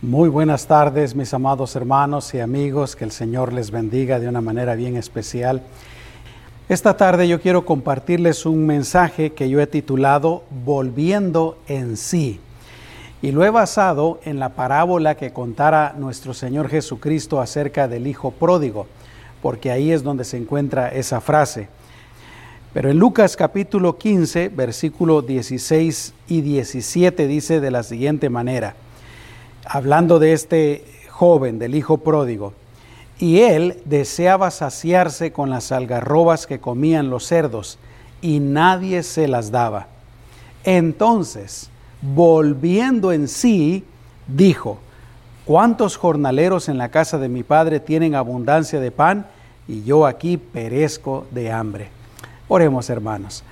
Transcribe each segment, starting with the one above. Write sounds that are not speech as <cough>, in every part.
Muy buenas tardes, mis amados hermanos y amigos, que el Señor les bendiga de una manera bien especial. Esta tarde yo quiero compartirles un mensaje que yo he titulado Volviendo en sí. Y lo he basado en la parábola que contara nuestro Señor Jesucristo acerca del Hijo Pródigo, porque ahí es donde se encuentra esa frase. Pero en Lucas capítulo 15, versículo 16 y 17 dice de la siguiente manera hablando de este joven, del hijo pródigo, y él deseaba saciarse con las algarrobas que comían los cerdos, y nadie se las daba. Entonces, volviendo en sí, dijo, ¿cuántos jornaleros en la casa de mi padre tienen abundancia de pan y yo aquí perezco de hambre? Oremos hermanos.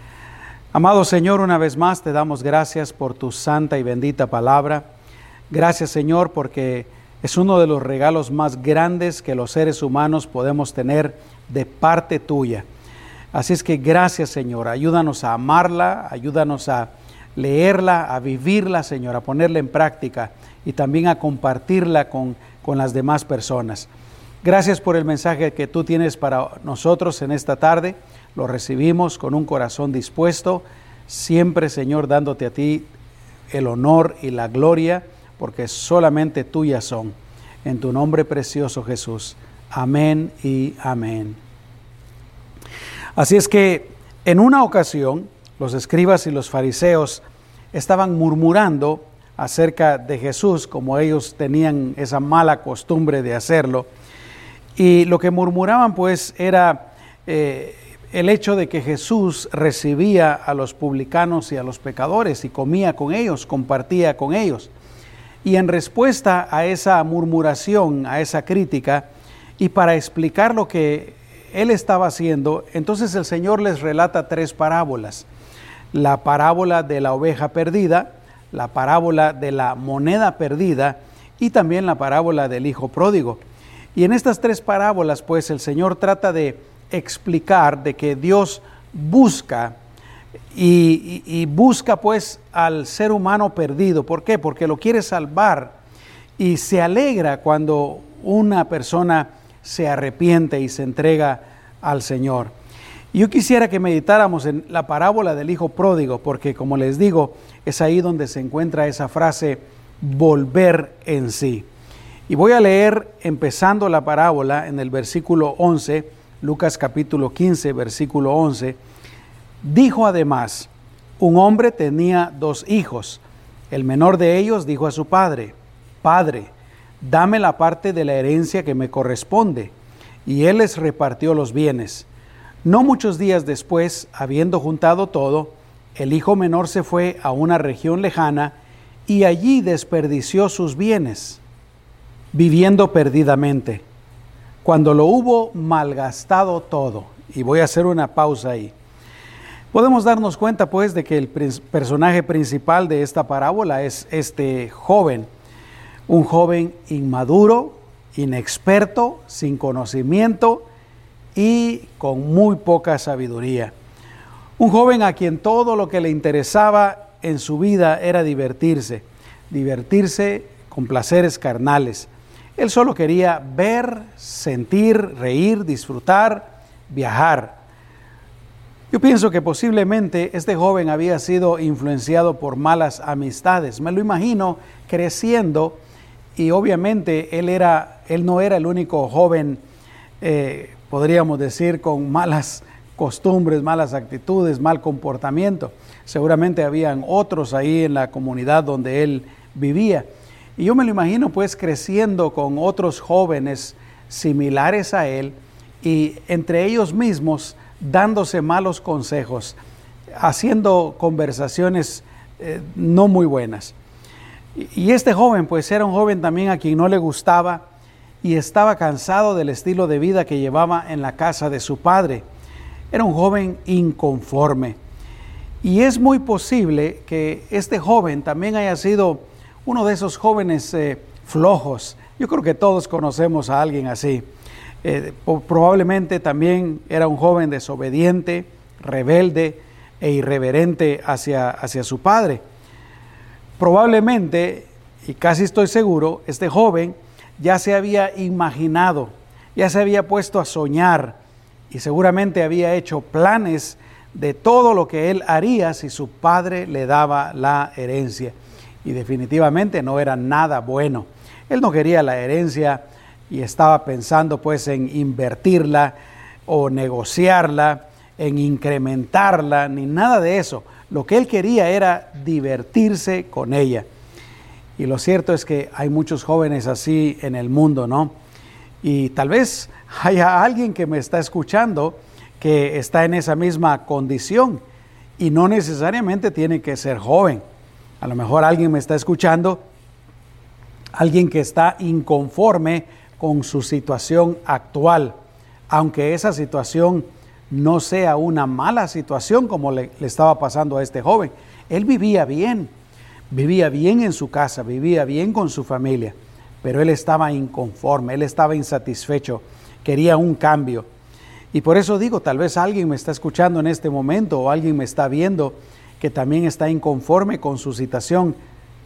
Amado Señor, una vez más te damos gracias por tu santa y bendita palabra. Gracias Señor porque es uno de los regalos más grandes que los seres humanos podemos tener de parte tuya. Así es que gracias Señor, ayúdanos a amarla, ayúdanos a leerla, a vivirla Señor, a ponerla en práctica y también a compartirla con, con las demás personas. Gracias por el mensaje que tú tienes para nosotros en esta tarde. Lo recibimos con un corazón dispuesto, siempre Señor dándote a ti el honor y la gloria porque solamente tuyas son. En tu nombre precioso Jesús. Amén y amén. Así es que en una ocasión los escribas y los fariseos estaban murmurando acerca de Jesús, como ellos tenían esa mala costumbre de hacerlo. Y lo que murmuraban pues era eh, el hecho de que Jesús recibía a los publicanos y a los pecadores y comía con ellos, compartía con ellos. Y en respuesta a esa murmuración, a esa crítica, y para explicar lo que él estaba haciendo, entonces el Señor les relata tres parábolas. La parábola de la oveja perdida, la parábola de la moneda perdida y también la parábola del hijo pródigo. Y en estas tres parábolas, pues el Señor trata de explicar de que Dios busca y, busca pues al ser humano perdido. ¿Por qué? Porque lo quiere salvar y se alegra cuando una persona se arrepiente y se entrega al Señor. Yo quisiera que meditáramos en la parábola del Hijo Pródigo, porque como les digo, es ahí donde se encuentra esa frase, volver en sí. Y voy a leer empezando la parábola en el versículo 11, Lucas capítulo 15, versículo 11 Dijo además, un hombre tenía dos hijos. El menor de ellos dijo a su padre, Padre, dame la parte de la herencia que me corresponde. Y él les repartió los bienes. No muchos días después, habiendo juntado todo, el hijo menor se fue a una región lejana y allí desperdició sus bienes, viviendo perdidamente. Cuando lo hubo malgastado todo, y voy a hacer una pausa ahí, Podemos darnos cuenta pues de que el personaje principal de esta parábola es este joven, un joven inmaduro, inexperto, sin conocimiento y con muy poca sabiduría. Un joven a quien todo lo que le interesaba en su vida era divertirse, divertirse con placeres carnales. Él solo quería ver, sentir, reír, disfrutar, viajar. Yo pienso que posiblemente este joven había sido influenciado por malas amistades. Me lo imagino creciendo y obviamente él, era, él no era el único joven, eh, podríamos decir, con malas costumbres, malas actitudes, mal comportamiento. Seguramente habían otros ahí en la comunidad donde él vivía. Y yo me lo imagino pues creciendo con otros jóvenes similares a él y entre ellos mismos dándose malos consejos, haciendo conversaciones eh, no muy buenas. Y este joven, pues era un joven también a quien no le gustaba y estaba cansado del estilo de vida que llevaba en la casa de su padre. Era un joven inconforme. Y es muy posible que este joven también haya sido uno de esos jóvenes eh, flojos. Yo creo que todos conocemos a alguien así eh, probablemente también era un joven desobediente, rebelde e irreverente hacia, hacia su padre. Probablemente, y casi estoy seguro, este joven ya se había imaginado, ya se había puesto a soñar y seguramente había hecho planes de todo lo que él haría si su padre le daba la herencia. Y definitivamente no era nada bueno. Él no quería la herencia y estaba pensando pues en invertirla o negociarla, en incrementarla, ni nada de eso. Lo que él quería era divertirse con ella. Y lo cierto es que hay muchos jóvenes así en el mundo, ¿no? Y tal vez haya alguien que me está escuchando que está en esa misma condición y no necesariamente tiene que ser joven. A lo mejor alguien me está escuchando, alguien que está inconforme con su situación actual, aunque esa situación no sea una mala situación como le, estaba pasando a este joven. Él vivía bien, vivía bien en su casa, vivía bien con su familia, pero él estaba inconforme, él estaba insatisfecho, quería un cambio. Y por eso digo, tal vez alguien me está escuchando en este momento o alguien me está viendo que también está inconforme con su situación,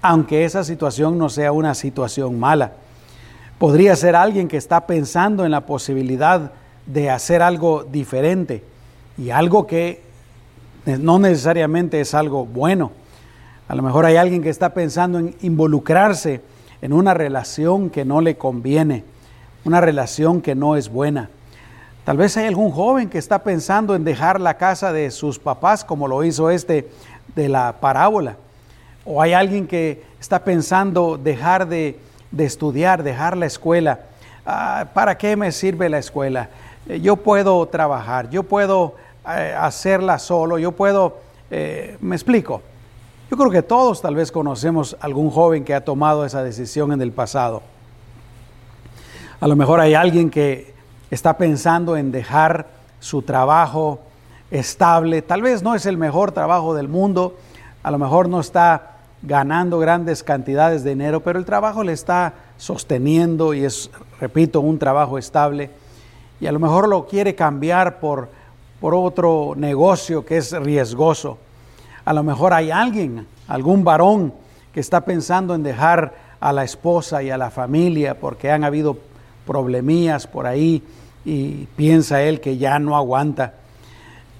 aunque esa situación no sea una situación mala. Podría ser alguien que está pensando en la posibilidad de hacer algo diferente y algo que no necesariamente es algo bueno. A lo mejor hay alguien que está pensando en involucrarse en una relación que no le conviene, una relación que no es buena. Tal vez hay algún joven que está pensando en dejar la casa de sus papás como lo hizo este de la parábola. O hay alguien que está pensando dejar de, estudiar, dejar la escuela. Ah, ¿Para qué me sirve la escuela? Eh, yo puedo trabajar, yo puedo eh, hacerla solo, yo puedo, eh, me explico. Yo creo que todos tal vez conocemos algún joven que ha tomado esa decisión en el pasado. A lo mejor hay alguien que está pensando en dejar su trabajo estable, tal vez no es el mejor trabajo del mundo, a lo mejor no está ganando grandes cantidades de dinero, pero el trabajo le está sosteniendo y es, repito, un trabajo estable y a lo mejor lo quiere cambiar por, por otro negocio que es riesgoso. A lo mejor hay alguien, algún varón que está pensando en dejar a la esposa y a la familia porque han habido problemillas por ahí y piensa él que ya no aguanta.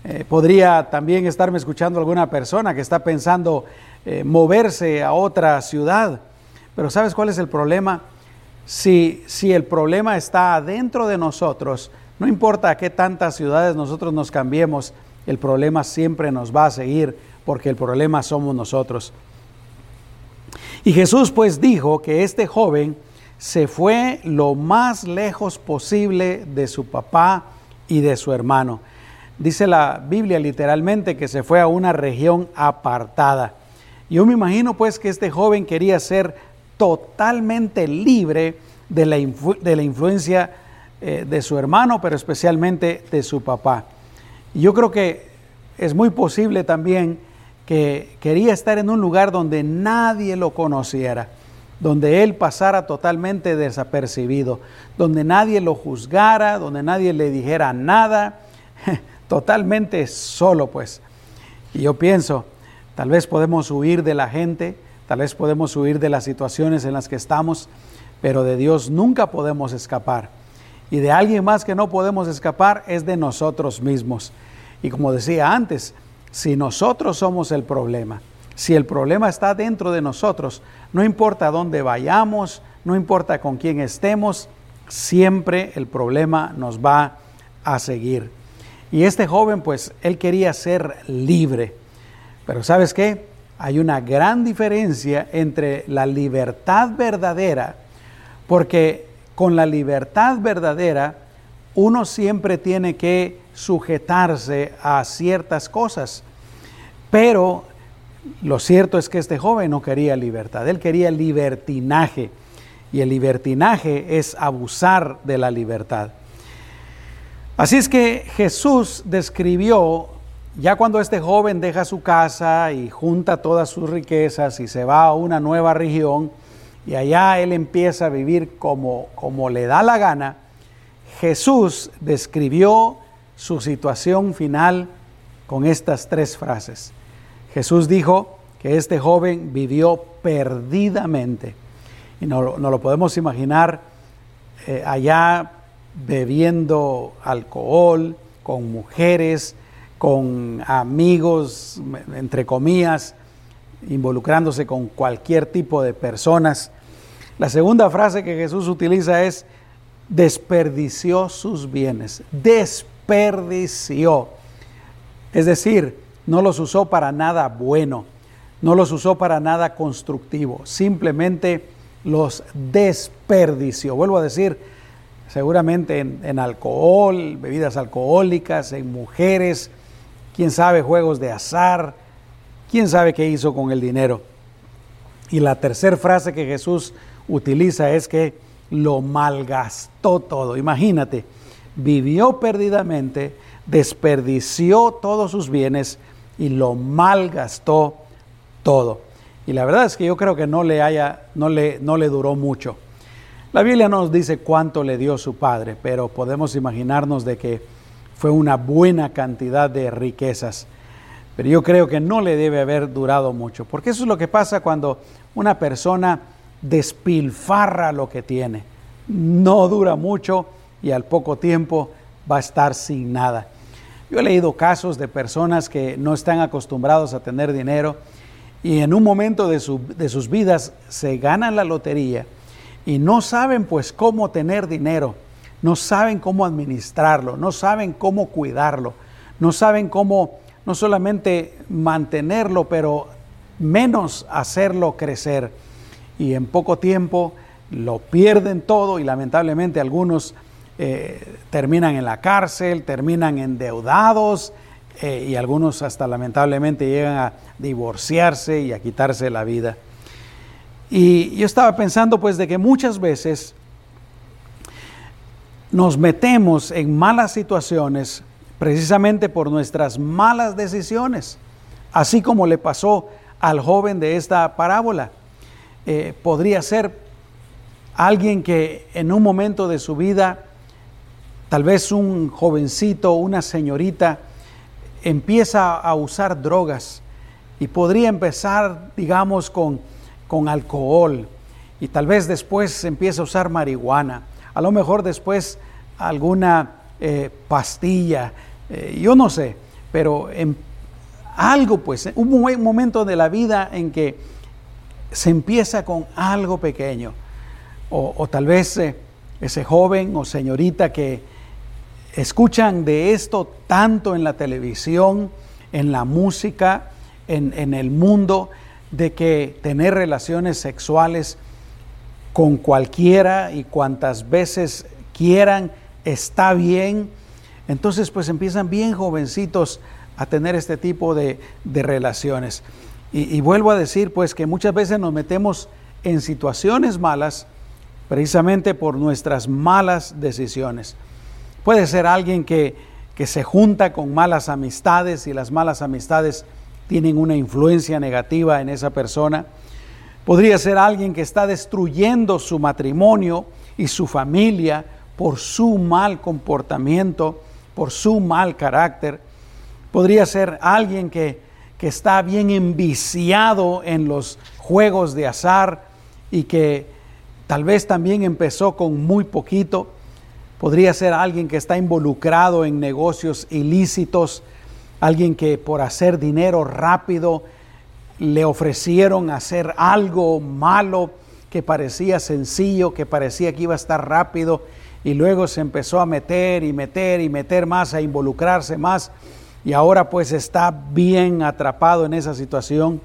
Eh, podría también estarme escuchando alguna persona que está pensando eh, moverse a otra ciudad, pero ¿sabes cuál es el problema? Si, si el problema está dentro de nosotros, no importa a qué tantas ciudades nosotros nos cambiemos, el problema siempre nos va a seguir porque el problema somos nosotros. Y Jesús pues dijo que este joven se fue lo más lejos posible de su papá y de su hermano. Dice la Biblia literalmente que se fue a una región apartada. Yo me imagino pues que este joven quería ser totalmente libre de la, de la influencia eh, de su hermano, pero especialmente de su papá. Yo creo que es muy posible también que quería estar en un lugar donde nadie lo conociera donde él pasara totalmente desapercibido, donde nadie lo juzgara, donde nadie le dijera nada, <laughs> totalmente solo pues. Y yo pienso, tal vez podemos huir de la gente, tal vez podemos huir de las situaciones en las que estamos, pero de Dios nunca podemos escapar. Y de alguien más que no podemos escapar es de nosotros mismos. Y como decía antes, si nosotros somos el problema, si el problema está dentro de nosotros, no importa dónde vayamos, no importa con quién estemos, siempre el problema nos va a seguir. Y este joven, pues, él quería ser libre. Pero ¿sabes qué? Hay una gran diferencia entre la libertad verdadera, porque con la libertad verdadera uno siempre tiene que sujetarse a ciertas cosas, pero lo cierto es que este joven no quería libertad, él quería libertinaje. Y el libertinaje es abusar de la libertad. Así es que Jesús describió, ya cuando este joven deja su casa y junta todas sus riquezas y se va a una nueva región, y allá él empieza a vivir como, como le da la gana, Jesús describió su situación final con estas tres frases. Jesús dijo que este joven vivió perdidamente. Y no, no lo podemos imaginar eh, allá bebiendo alcohol, con mujeres, con amigos, entre comillas, involucrándose con cualquier tipo de personas. La segunda frase que Jesús utiliza es desperdició sus bienes, desperdició. Es decir, no los usó para nada bueno, no los usó para nada constructivo, simplemente los desperdició. Vuelvo a decir, seguramente en, alcohol, bebidas alcohólicas, en mujeres, quién sabe, juegos de azar, quién sabe qué hizo con el dinero. Y la tercera frase que Jesús utiliza es que lo malgastó todo. Imagínate, vivió perdidamente, desperdició todos sus bienes y lo malgastó todo. Y la verdad es que yo creo que no le haya, no le, no le duró mucho. La Biblia no nos dice cuánto le dio su padre, pero podemos imaginarnos de que fue una buena cantidad de riquezas. Pero yo creo que no le debe haber durado mucho, porque eso es lo que pasa cuando una persona despilfarra lo que tiene. No dura mucho y al poco tiempo va a estar sin nada. Yo he leído casos de personas que no están acostumbrados a tener dinero y en un momento de, sus vidas se ganan la lotería y no saben pues cómo tener dinero, no saben cómo administrarlo, no saben cómo cuidarlo, no saben cómo no solamente mantenerlo, pero menos hacerlo crecer y en poco tiempo lo pierden todo y lamentablemente algunos eh, terminan en la cárcel, terminan endeudados eh, y algunos hasta lamentablemente llegan a divorciarse y a quitarse la vida. Y yo estaba pensando pues de que muchas veces nos metemos en malas situaciones precisamente por nuestras malas decisiones, así como le pasó al joven de esta parábola. Eh, podría ser alguien que en un momento de su vida, tal vez un jovencito, una señorita, empieza a usar drogas y podría empezar, digamos, con, con alcohol y tal vez después empieza a usar marihuana, a lo mejor después alguna eh, pastilla, eh, yo no sé, pero en algo pues, un momento de la vida en que se empieza con algo pequeño. O, tal vez eh, ese joven o señorita que escuchan de esto tanto en la televisión, en la música, en, en el mundo, de que tener relaciones sexuales con cualquiera y cuantas veces quieran está bien. Entonces pues empiezan bien jovencitos a tener este tipo de, de relaciones. Y, vuelvo a decir pues que muchas veces nos metemos en situaciones malas precisamente por nuestras malas decisiones. Puede ser alguien que, que se junta con malas amistades y las malas amistades tienen una influencia negativa en esa persona. Podría ser alguien que está destruyendo su matrimonio y su familia por su mal comportamiento, por su mal carácter. Podría ser alguien que que está bien enviciado en los juegos de azar y que tal vez también empezó con muy poquito. Podría ser alguien que está involucrado en negocios ilícitos, alguien que por hacer dinero rápido le ofrecieron hacer algo malo que parecía sencillo, que parecía que iba a estar rápido y luego se empezó a meter y meter y meter más, a involucrarse más y ahora pues está bien atrapado en esa situación.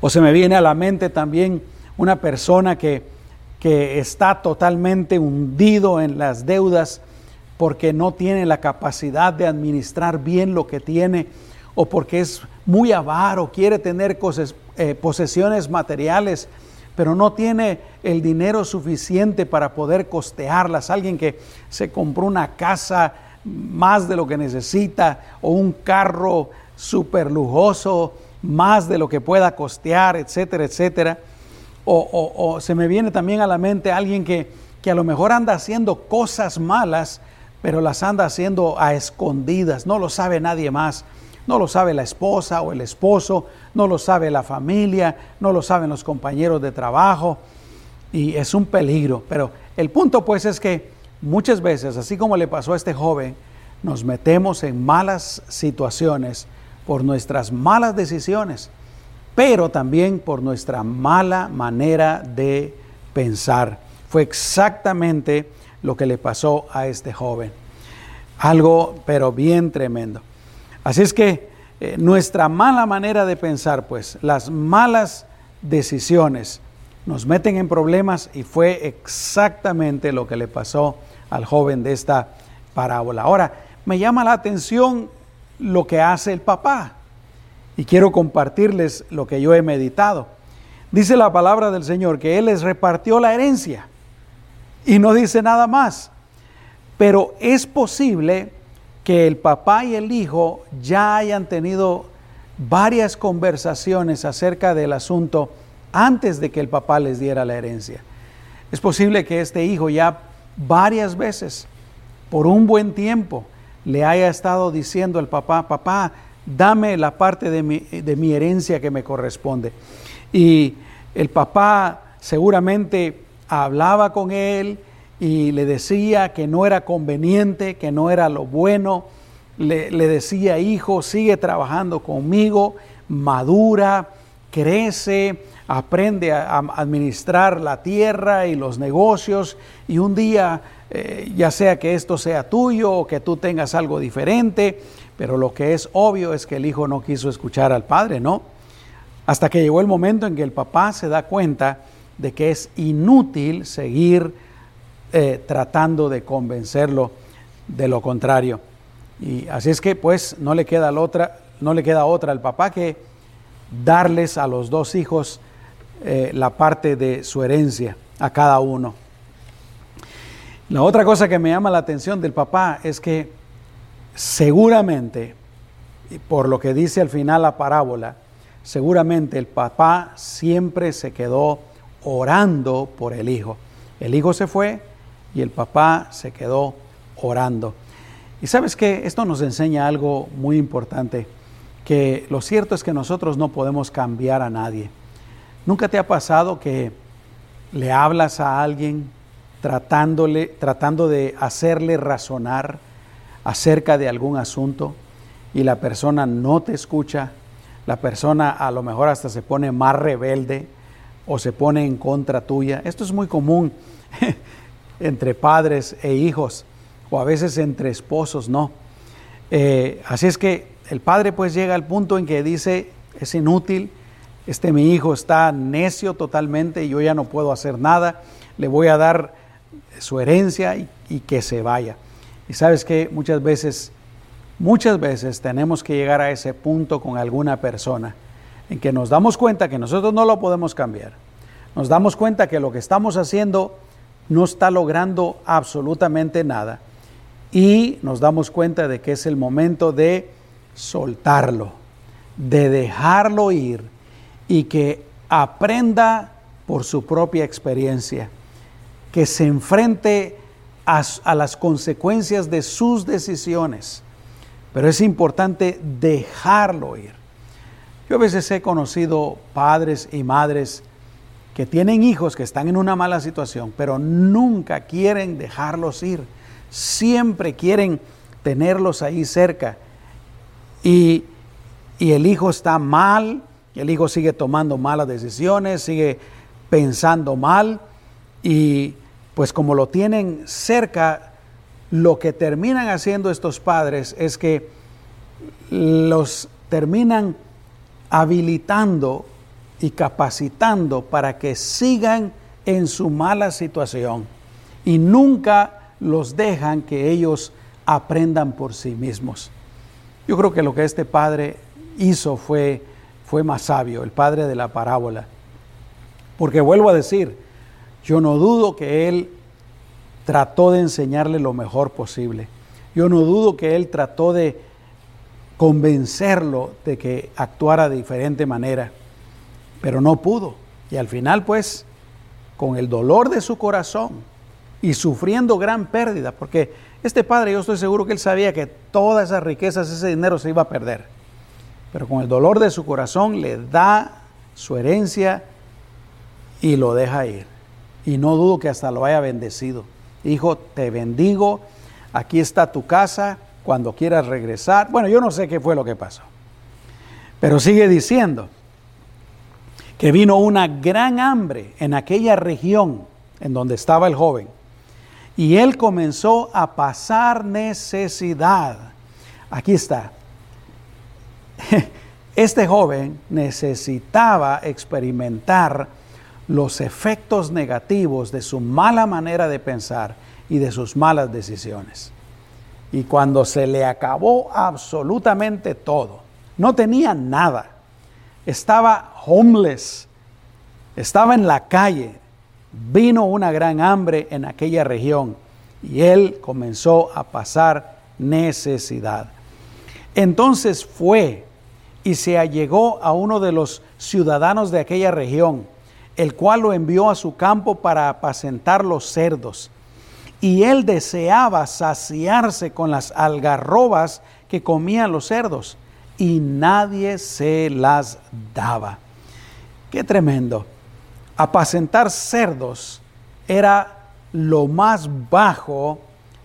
O se me viene a la mente también una persona que, que está totalmente hundido en las deudas porque no tiene la capacidad de administrar bien lo que tiene o porque es muy avaro, quiere tener cosas, eh, posesiones materiales, pero no tiene el dinero suficiente para poder costearlas. Alguien que se compró una casa más de lo que necesita o un carro súper lujoso, más de lo que pueda costear, etcétera, etcétera. O, se me viene también a la mente alguien que, que a lo mejor anda haciendo cosas malas, pero las anda haciendo a escondidas, no lo sabe nadie más. No lo sabe la esposa o el esposo, no lo sabe la familia, no lo saben los compañeros de trabajo y es un peligro. Pero el punto pues es que muchas veces, así como le pasó a este joven, nos metemos en malas situaciones por nuestras malas decisiones, pero también por nuestra mala manera de pensar. Fue exactamente lo que le pasó a este joven. Algo, pero bien tremendo. Así es que eh, nuestra mala manera de pensar, pues, las malas decisiones nos meten en problemas y fue exactamente lo que le pasó al joven de esta parábola. Ahora, me llama la atención lo que hace el papá y quiero compartirles lo que yo he meditado. Dice la palabra del Señor que Él les repartió la herencia y no dice nada más. Pero es posible que el papá y el hijo ya hayan tenido varias conversaciones acerca del asunto antes de que el papá les diera la herencia. Es posible que este hijo ya varias veces, por un buen tiempo, le haya estado diciendo al papá, papá, dame la parte de mi, de mi herencia que me corresponde. Y el papá seguramente hablaba con él y le decía que no era conveniente, que no era lo bueno. Le, le decía, hijo, sigue trabajando conmigo, madura, crece, aprende a, administrar la tierra y los negocios y un día, eh, ya sea que esto sea tuyo o que tú tengas algo diferente, pero lo que es obvio es que el hijo no quiso escuchar al padre, ¿no? Hasta que llegó el momento en que el papá se da cuenta de que es inútil seguir eh, tratando de convencerlo de lo contrario. Y así es que pues no le queda otra, no le queda otra al papá que darles a los dos hijos eh, la parte de su herencia a cada uno. La otra cosa que me llama la atención del papá es que seguramente, por lo que dice al final la parábola, seguramente el papá siempre se quedó orando por el hijo. El hijo se fue y el papá se quedó orando. Y sabes que esto nos enseña algo muy importante, que lo cierto es que nosotros no podemos cambiar a nadie. ¿Nunca te ha pasado que le hablas a alguien tratándole, tratando de hacerle razonar acerca de algún asunto y la persona no te escucha? La persona a lo mejor hasta se pone más rebelde o se pone en contra tuya. Esto es muy común <laughs> entre padres e hijos o a veces entre esposos, ¿no? Eh, así es que el padre pues llega al punto en que dice, es inútil, este mi hijo está necio totalmente y yo ya no puedo hacer nada, le voy a dar su herencia y, y que se vaya. Y sabes que muchas veces, muchas veces tenemos que llegar a ese punto con alguna persona en que nos damos cuenta que nosotros no lo podemos cambiar. Nos damos cuenta que lo que estamos haciendo no está logrando absolutamente nada. Y nos damos cuenta de que es el momento de soltarlo, de dejarlo ir y que aprenda por su propia experiencia, que se enfrente a, las consecuencias de sus decisiones. Pero es importante dejarlo ir. Yo a veces he conocido padres y madres que tienen hijos que están en una mala situación, pero nunca quieren dejarlos ir. Siempre quieren tenerlos ahí cerca. Y, y el hijo está mal, el hijo sigue tomando malas decisiones, sigue pensando mal y pues como lo tienen cerca, lo que terminan haciendo estos padres es que los terminan habilitando y capacitando para que sigan en su mala situación y nunca los dejan que ellos aprendan por sí mismos. Yo creo que lo que este padre hizo fue fue más sabio, el padre de la parábola. Porque vuelvo a decir, yo no dudo que él trató de enseñarle lo mejor posible. Yo no dudo que él trató de convencerlo de que actuara de diferente manera, pero no pudo. Y al final, pues, con el dolor de su corazón y sufriendo gran pérdida, porque este padre yo estoy seguro que él sabía que todas esas riquezas, ese dinero se iba a perder pero con el dolor de su corazón le da su herencia y lo deja ir. Y no dudo que hasta lo haya bendecido. Hijo, te bendigo, aquí está tu casa, cuando quieras regresar. Bueno, yo no sé qué fue lo que pasó. Pero sigue diciendo que vino una gran hambre en aquella región en donde estaba el joven. Y él comenzó a pasar necesidad. Aquí está. <laughs> Este joven necesitaba experimentar los efectos negativos de su mala manera de pensar y de sus malas decisiones. Y cuando se le acabó absolutamente todo, no tenía nada, estaba homeless, estaba en la calle, vino una gran hambre en aquella región y él comenzó a pasar necesidad. Entonces fue y se allegó a uno de los ciudadanos de aquella región, el cual lo envió a su campo para apacentar los cerdos. Y él deseaba saciarse con las algarrobas que comían los cerdos, y nadie se las daba. Qué tremendo. Apacentar cerdos era lo más bajo,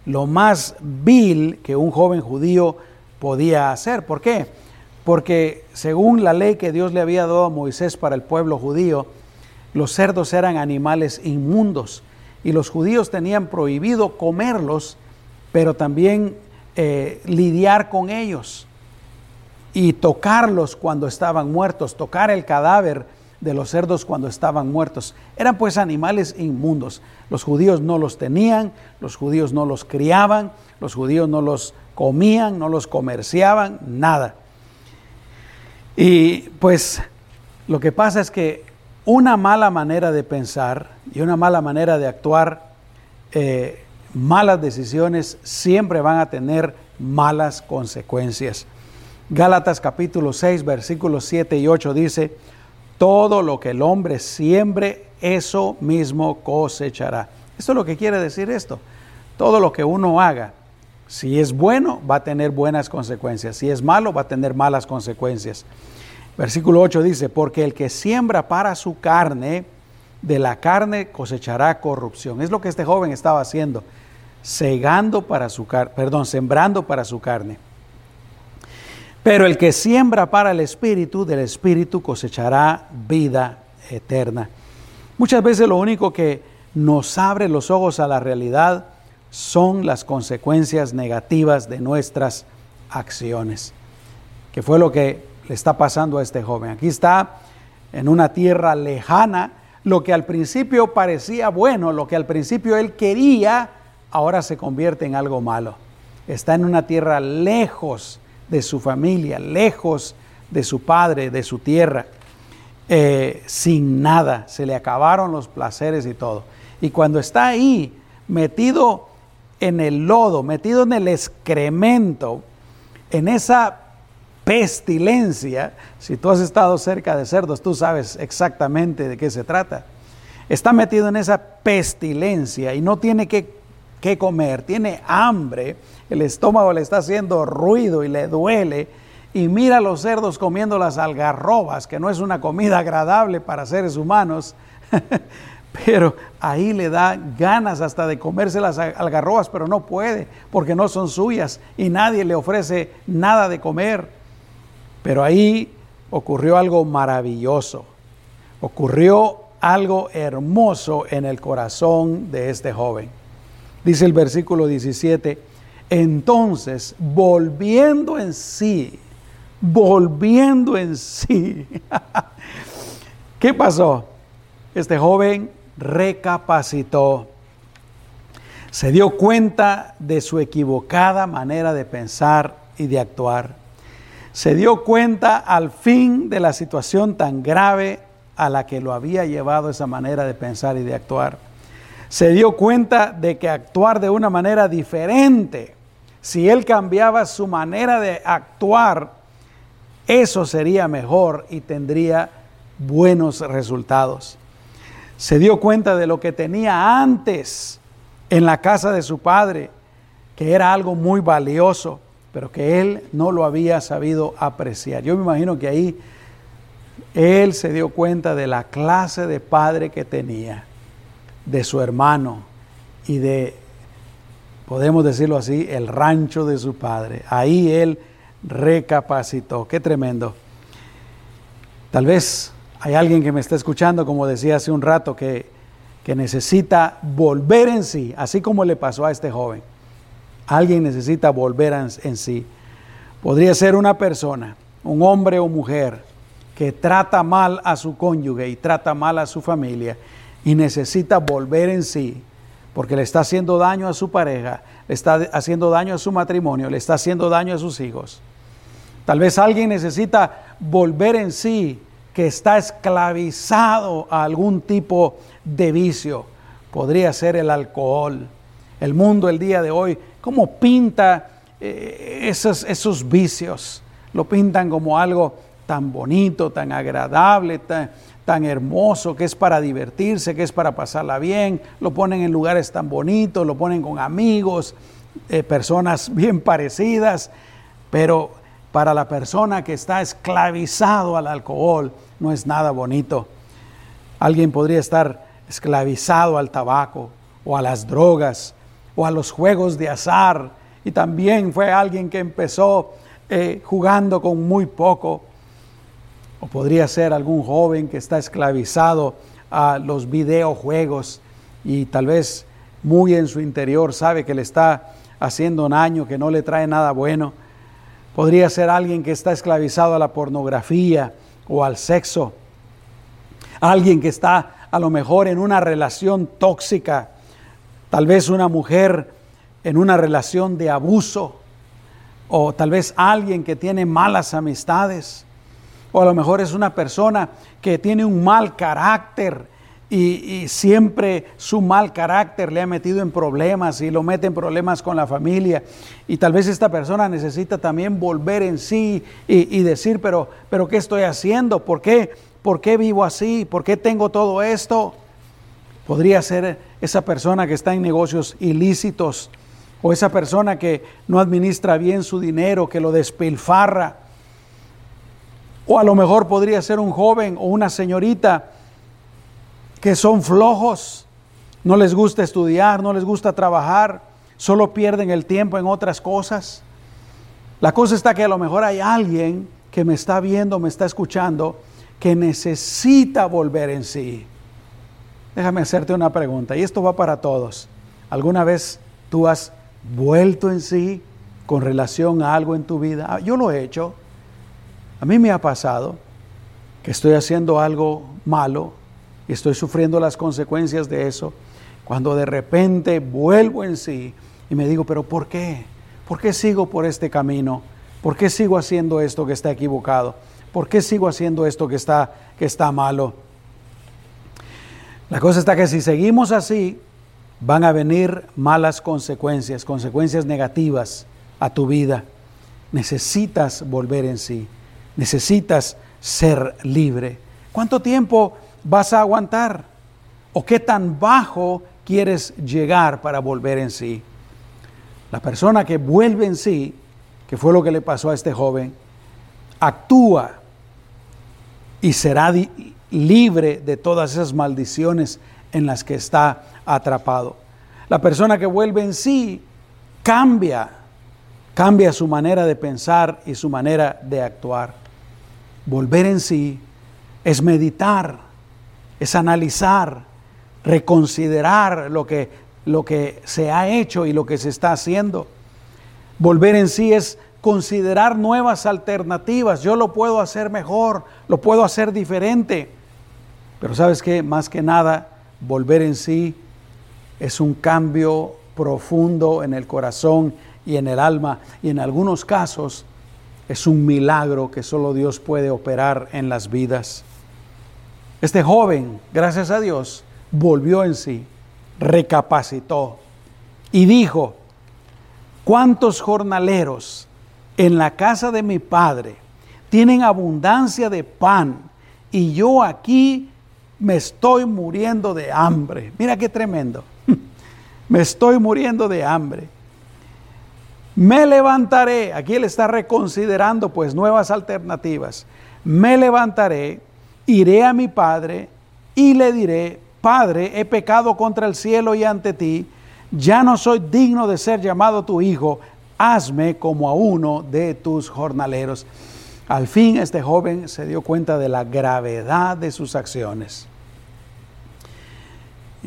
lo más vil que un joven judío podía hacer. ¿Por qué? Porque según la ley que Dios le había dado a Moisés para el pueblo judío, los cerdos eran animales inmundos y los judíos tenían prohibido comerlos, pero también eh, lidiar con ellos y tocarlos cuando estaban muertos, tocar el cadáver de los cerdos cuando estaban muertos. Eran pues animales inmundos. Los judíos no los tenían, los judíos no los criaban, los judíos no los comían, no los comerciaban, nada. Y pues lo que pasa es que una mala manera de pensar y una mala manera de actuar, eh, malas decisiones siempre van a tener malas consecuencias. Gálatas capítulo 6, versículos 7 y 8 dice, todo lo que el hombre siembre, eso mismo cosechará. Esto es lo que quiere decir esto. Todo lo que uno haga, si es bueno, va a tener buenas consecuencias. Si es malo, va a tener malas consecuencias. Versículo 8 dice, porque el que siembra para su carne, de la carne cosechará corrupción. Es lo que este joven estaba haciendo, segando para su carne, perdón, sembrando para su carne. Pero el que siembra para el espíritu, del espíritu cosechará vida eterna. Muchas veces lo único que nos abre los ojos a la realidad son las consecuencias negativas de nuestras acciones, que fue lo que le está pasando a este joven. Aquí está en una tierra lejana, lo que al principio parecía bueno, lo que al principio él quería, ahora se convierte en algo malo. Está en una tierra lejos de su familia, lejos de su padre, de su tierra, eh, sin nada, se le acabaron los placeres y todo. Y cuando está ahí, metido en el lodo, metido en el excremento, en esa pestilencia, si tú has estado cerca de cerdos, tú sabes exactamente de qué se trata. Está metido en esa pestilencia y no tiene que, que comer, tiene hambre, el estómago le está haciendo ruido y le duele, y mira a los cerdos comiendo las algarrobas, que no es una comida agradable para seres humanos, <laughs> pero ahí le da ganas hasta de comerse las algarrobas, pero no puede porque no son suyas y nadie le ofrece nada de comer. Pero ahí ocurrió algo maravilloso, ocurrió algo hermoso en el corazón de este joven. Dice el versículo 17, entonces volviendo en sí, volviendo en sí, <laughs> ¿qué pasó? Este joven recapacitó, se dio cuenta de su equivocada manera de pensar y de actuar. Se dio cuenta al fin de la situación tan grave a la que lo había llevado esa manera de pensar y de actuar. Se dio cuenta de que actuar de una manera diferente, si él cambiaba su manera de actuar, eso sería mejor y tendría buenos resultados se dio cuenta de lo que tenía antes en la casa de su padre, que era algo muy valioso, pero que él no lo había sabido apreciar. Yo me imagino que ahí él se dio cuenta de la clase de padre que tenía, de su hermano y de, podemos decirlo así, el rancho de su padre. Ahí él recapacitó. Qué tremendo. Tal vez hay alguien que me está escuchando, como decía hace un rato, que, que necesita volver en sí, así como le pasó a este joven. Alguien necesita volver en sí. Podría ser una persona, un hombre o mujer, que trata mal a su cónyuge y trata mal a su familia y necesita volver en sí porque le está haciendo daño a su pareja, le está haciendo daño a su matrimonio, le está haciendo daño a sus hijos. Tal vez alguien necesita volver en sí, que está esclavizado a algún tipo de vicio. Podría ser el alcohol. El mundo el día de hoy, ¿cómo pinta eh, esos, esos vicios? Lo pintan como algo tan bonito, tan agradable, tan, hermoso, que es para divertirse, que es para pasarla bien, lo ponen en lugares tan bonitos, lo ponen con amigos, eh, personas <laughs> bien parecidas, pero para la persona que está esclavizado al alcohol no es nada bonito. Alguien podría estar esclavizado al tabaco o a las drogas o a los juegos de azar y también fue alguien que empezó eh, jugando con muy poco o podría ser algún joven que está esclavizado a los videojuegos y tal vez muy en su interior sabe que le está haciendo daño, que no le trae nada bueno. Podría ser alguien que está esclavizado a la pornografía o al sexo. Alguien que está a lo mejor en una relación tóxica. Tal vez una mujer en una relación de abuso. O tal vez alguien que tiene malas amistades o a lo mejor es una persona que tiene un mal carácter y, siempre su mal carácter le ha metido en problemas y lo mete en problemas con la familia. Y tal vez esta persona necesita también volver en sí y, decir, pero, pero ¿qué estoy haciendo? ¿Por qué? ¿Por qué vivo así? ¿Por qué tengo todo esto? Podría ser esa persona que está en negocios ilícitos o esa persona que no administra bien su dinero, que lo despilfarra o a lo mejor podría ser un joven o una señorita que son flojos, no les gusta estudiar, no les gusta trabajar, solo pierden el tiempo en otras cosas. La cosa está que a lo mejor hay alguien que me está viendo, me está escuchando, que necesita volver en sí. Déjame hacerte una pregunta, y esto va para todos. ¿Alguna vez tú has vuelto en sí con relación a algo en tu vida? Ah, yo lo he hecho. A mí me ha pasado que estoy haciendo algo malo y estoy sufriendo las consecuencias de eso, cuando de repente vuelvo en sí y me digo, pero ¿por qué? ¿Por qué sigo por este camino? ¿Por qué sigo haciendo esto que está equivocado? ¿Por qué sigo haciendo esto que está, que está malo? La cosa está que si seguimos así, van a venir malas consecuencias, consecuencias negativas a tu vida. Necesitas volver en sí. Necesitas ser libre. ¿Cuánto tiempo vas a aguantar? ¿O qué tan bajo quieres llegar para volver en sí? La persona que vuelve en sí, que fue lo que le pasó a este joven, actúa y será libre de todas esas maldiciones en las que está atrapado. La persona que vuelve en sí cambia, cambia su manera de pensar y su manera de actuar. Volver en sí es meditar, es analizar, reconsiderar lo que, lo que se ha hecho y lo que se está haciendo. Volver en sí es considerar nuevas alternativas. Yo lo puedo hacer mejor, lo puedo hacer diferente. Pero sabes que más que nada, volver en sí es un cambio profundo en el corazón y en el alma y en algunos casos es un milagro que solo Dios puede operar en las vidas. Este joven, gracias a Dios, volvió en sí, recapacitó y dijo, ¿cuántos jornaleros en la casa de mi padre tienen abundancia de pan y yo aquí me estoy muriendo de hambre? Mira qué tremendo. <laughs> me estoy muriendo de hambre. Me levantaré, aquí él está reconsiderando pues nuevas alternativas. Me levantaré, iré a mi padre y le diré, Padre, he pecado contra el cielo y ante ti, ya no soy digno de ser llamado tu hijo, hazme como a uno de tus jornaleros. Al fin este joven se dio cuenta de la gravedad de sus acciones.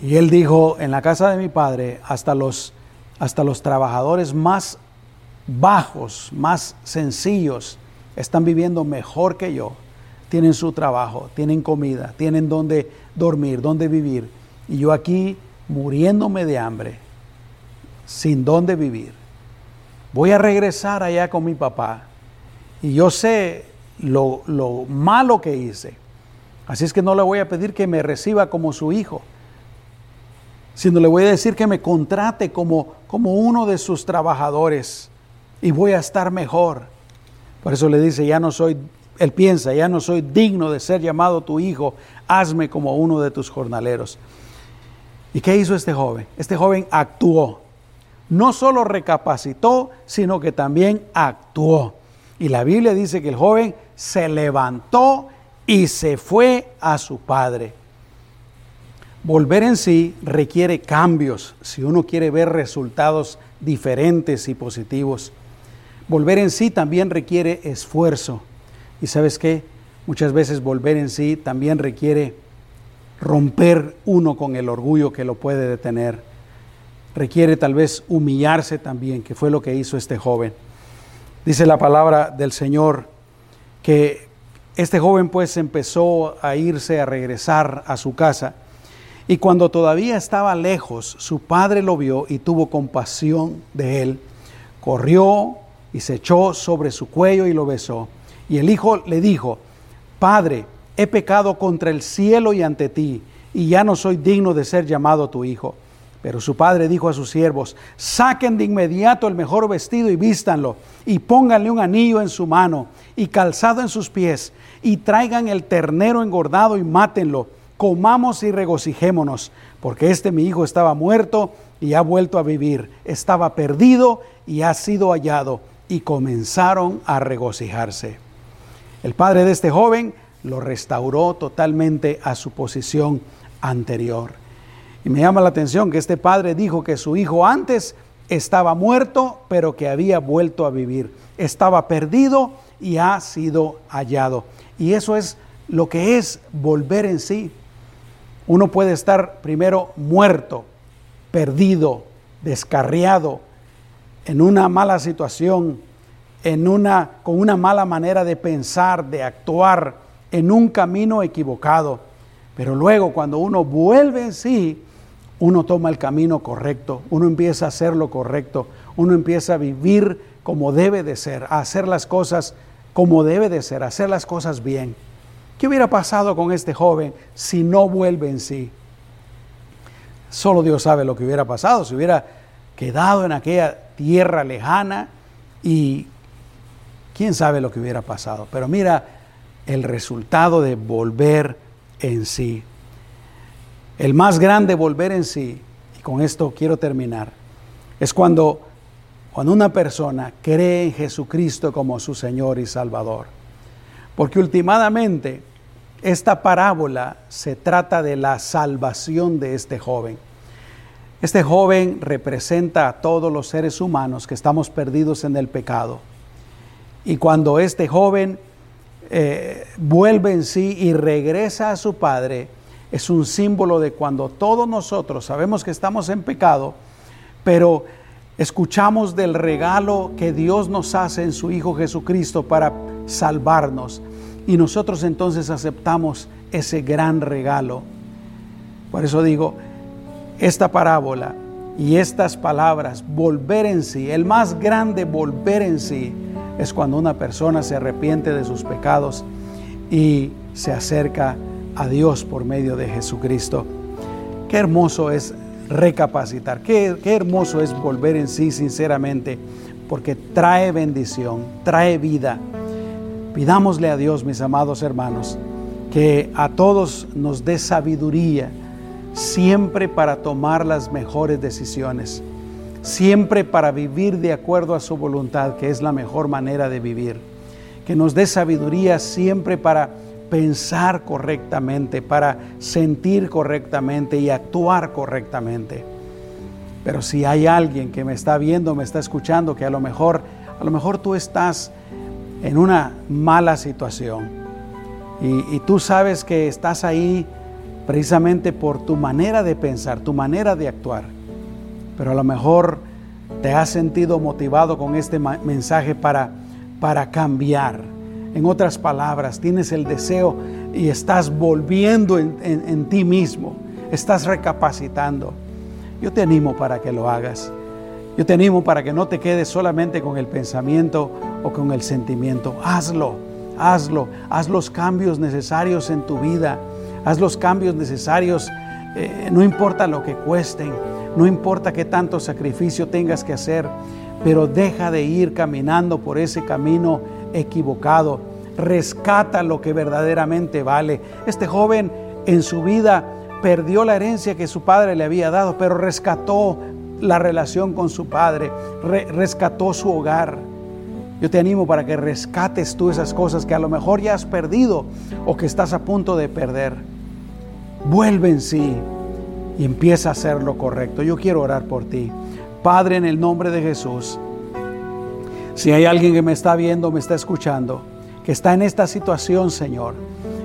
Y él dijo, en la casa de mi padre, hasta los, hasta los trabajadores más bajos, más sencillos, están viviendo mejor que yo. Tienen su trabajo, tienen comida, tienen donde dormir, donde vivir. Y yo aquí muriéndome de hambre, sin dónde vivir. Voy a regresar allá con mi papá. Y yo sé lo, lo malo que hice. Así es que no le voy a pedir que me reciba como su hijo sino le voy a decir que me contrate como, como uno de sus trabajadores y voy a estar mejor. Por eso le dice, ya no soy, él piensa, ya no soy digno de ser llamado tu hijo, hazme como uno de tus jornaleros. ¿Y qué hizo este joven? Este joven actuó. No solo recapacitó, sino que también actuó. Y la Biblia dice que el joven se levantó y se fue a su padre. Volver en sí requiere cambios si uno quiere ver resultados diferentes y positivos. Volver en sí también requiere esfuerzo. Y sabes qué? Muchas veces volver en sí también requiere romper uno con el orgullo que lo puede detener. Requiere tal vez humillarse también, que fue lo que hizo este joven. Dice la palabra del Señor que este joven pues empezó a irse, a regresar a su casa y cuando todavía estaba lejos, su padre lo vio y tuvo compasión de él. Corrió y se echó sobre su cuello y lo besó. Y el hijo le dijo, Padre, he pecado contra el cielo y ante ti, y ya no soy digno de ser llamado tu hijo. Pero su padre dijo a sus siervos, saquen de inmediato el mejor vestido y vístanlo, y pónganle un anillo en su mano y calzado en sus pies, y traigan el ternero engordado y mátenlo comamos y regocijémonos, porque este mi hijo estaba muerto y ha vuelto a vivir, estaba perdido y ha sido hallado, y comenzaron a regocijarse. El padre de este joven lo restauró totalmente a su posición anterior. Y me llama la atención que este padre dijo que su hijo antes estaba muerto, pero que había vuelto a vivir. Estaba perdido y ha sido hallado. Y eso es lo que es volver en sí. Uno puede estar primero muerto, perdido, descarriado, en una mala situación, en una, con una mala manera de pensar, de actuar, en un camino equivocado. Pero luego cuando uno vuelve en sí, uno toma el camino correcto, uno empieza a hacer lo correcto, uno empieza a vivir como debe de ser, a hacer las cosas como debe de ser, a hacer las cosas bien. ¿Qué hubiera pasado con este joven si no vuelve en sí? Solo Dios sabe lo que hubiera pasado, si hubiera quedado en aquella tierra lejana y quién sabe lo que hubiera pasado. Pero mira el resultado de volver en sí. El más grande volver en sí, y con esto quiero terminar, es cuando, cuando una persona cree en Jesucristo como su Señor y Salvador. Porque últimamente esta parábola se trata de la salvación de este joven. Este joven representa a todos los seres humanos que estamos perdidos en el pecado. Y cuando este joven eh, vuelve en sí y regresa a su padre, es un símbolo de cuando todos nosotros sabemos que estamos en pecado, pero escuchamos del regalo que Dios nos hace en su Hijo Jesucristo para salvarnos y nosotros entonces aceptamos ese gran regalo. Por eso digo, esta parábola y estas palabras, volver en sí, el más grande volver en sí, es cuando una persona se arrepiente de sus pecados y se acerca a Dios por medio de Jesucristo. Qué hermoso es recapacitar, qué, hermoso es volver en sí sinceramente, porque trae bendición, trae vida Pidámosle a Dios, mis amados hermanos, que a todos nos dé sabiduría siempre para tomar las mejores decisiones. siempre para vivir de acuerdo a su voluntad, que es la mejor manera de vivir. Que nos dé sabiduría siempre para pensar correctamente, para sentir correctamente y actuar correctamente. Pero si hay alguien que me está viendo, me está escuchando, que a lo mejor, a lo mejor tú estás en una mala situación y, y tú sabes que estás ahí precisamente por tu manera de pensar, tu manera de actuar. Pero a lo mejor te has sentido motivado con este mensaje para, para cambiar. En otras palabras, tienes el deseo y estás volviendo en, en ti mismo, estás recapacitando. Yo te animo para que lo hagas. Yo te animo para que no te quedes solamente con el pensamiento o con el sentimiento. Hazlo, hazlo, haz los cambios necesarios en tu vida haz los cambios necesarios, eh, no importa lo que cuesten, no importa qué tanto sacrificio tengas que hacer, pero deja de ir caminando por ese camino equivocado. Rescata lo que verdaderamente vale. Este joven en su vida perdió la herencia que su padre le había dado, pero rescató la relación con su padre, rescató su hogar. Yo te animo para que rescates tú esas cosas que a lo mejor ya has perdido o que estás a punto de perder. Vuelve en sí y empieza a hacer lo correcto. Yo quiero orar por ti. Padre, en el nombre de Jesús, si hay alguien que me está viendo, me está escuchando, que está en esta situación, Señor,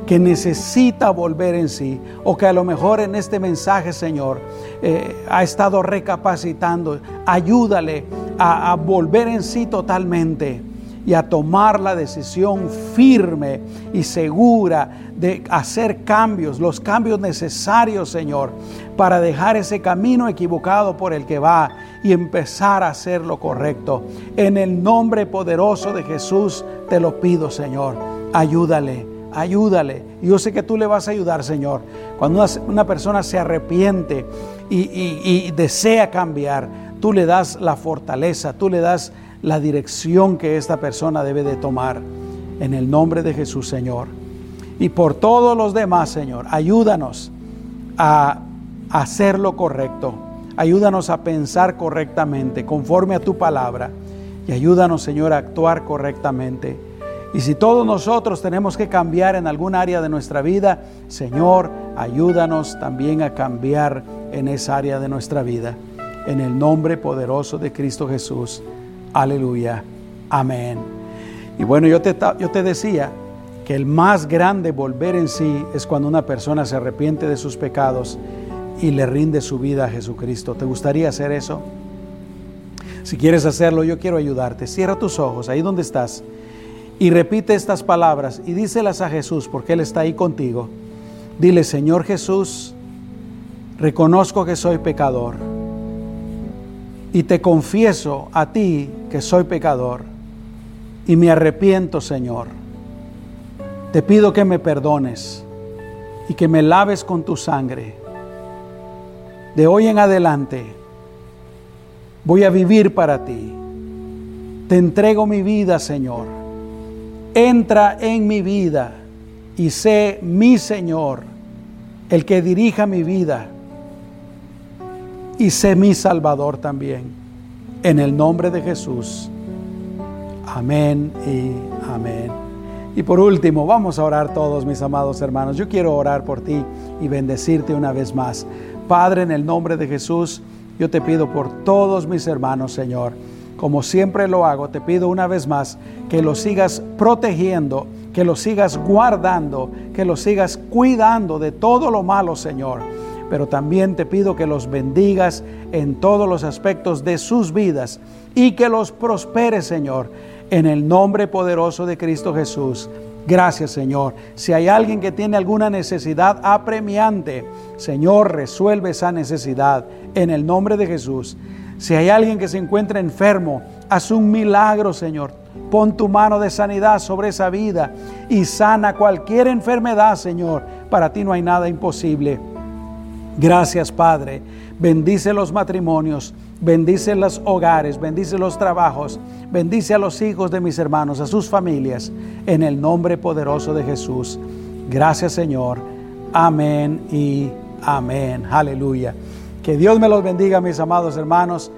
que necesita volver en sí, o que a lo mejor en este mensaje, Señor, eh, ha estado recapacitando, ayúdale a volver en sí totalmente y a tomar la decisión firme y segura de hacer cambios, los cambios necesarios, Señor, para dejar ese camino equivocado por el que va y empezar a hacer lo correcto. En el nombre poderoso de Jesús te lo pido, Señor. Ayúdale, ayúdale. Yo sé que tú le vas a ayudar, Señor. Cuando una, persona se arrepiente y desea cambiar, tú le das la fortaleza, tú le das la dirección que esta persona debe de tomar. En el nombre de Jesús, Señor. Y por todos los demás, Señor, ayúdanos a hacer lo correcto. Ayúdanos a pensar correctamente, conforme a tu palabra. Y ayúdanos, Señor, a actuar correctamente. Y si todos nosotros tenemos que cambiar en algún área de nuestra vida, Señor, ayúdanos también a cambiar en esa área de nuestra vida. En el nombre poderoso de Cristo Jesús. Aleluya. Amén. Y bueno, yo te, yo te decía que el más grande volver en sí es cuando una persona se arrepiente de sus pecados y le rinde su vida a Jesucristo. ¿Te gustaría hacer eso? Si quieres hacerlo, yo quiero ayudarte. Cierra tus ojos ahí donde estás y repite estas palabras y díselas a Jesús porque Él está ahí contigo. Dile, Señor Jesús, reconozco que soy pecador y te confieso a ti que soy pecador y me arrepiento, Señor. Te pido que me perdones y que me laves con tu sangre. De hoy en adelante voy a vivir para ti. Te entrego mi vida, Señor. Entra en mi vida y sé mi Señor, el que dirija mi vida y sé mi Salvador también. En el nombre de Jesús. Amén y amén. Y por último, vamos a orar todos, mis amados hermanos. Yo quiero orar por ti y bendecirte una vez más. Padre, en el nombre de Jesús, yo te pido por todos mis hermanos, Señor. Como siempre lo hago, te pido una vez más que los sigas protegiendo, que los sigas guardando, que los sigas cuidando de todo lo malo, Señor pero también te pido que los bendigas en todos los aspectos de sus vidas y que los prosperes, Señor, en el nombre poderoso de Cristo Jesús. Gracias, Señor. Si hay alguien que tiene alguna necesidad apremiante, Señor, resuelve esa necesidad en el nombre de Jesús. Si hay alguien que se encuentra enfermo, haz un milagro, Señor. Pon tu mano de sanidad sobre esa vida y sana cualquier enfermedad, Señor. Para ti no hay nada imposible. Gracias, Padre. Bendice los matrimonios, bendice los hogares, bendice los trabajos, bendice a los hijos de mis hermanos, a sus familias, en el nombre poderoso de Jesús. Gracias, Señor. Amén y amén. Aleluya. Que Dios me los bendiga, mis amados hermanos.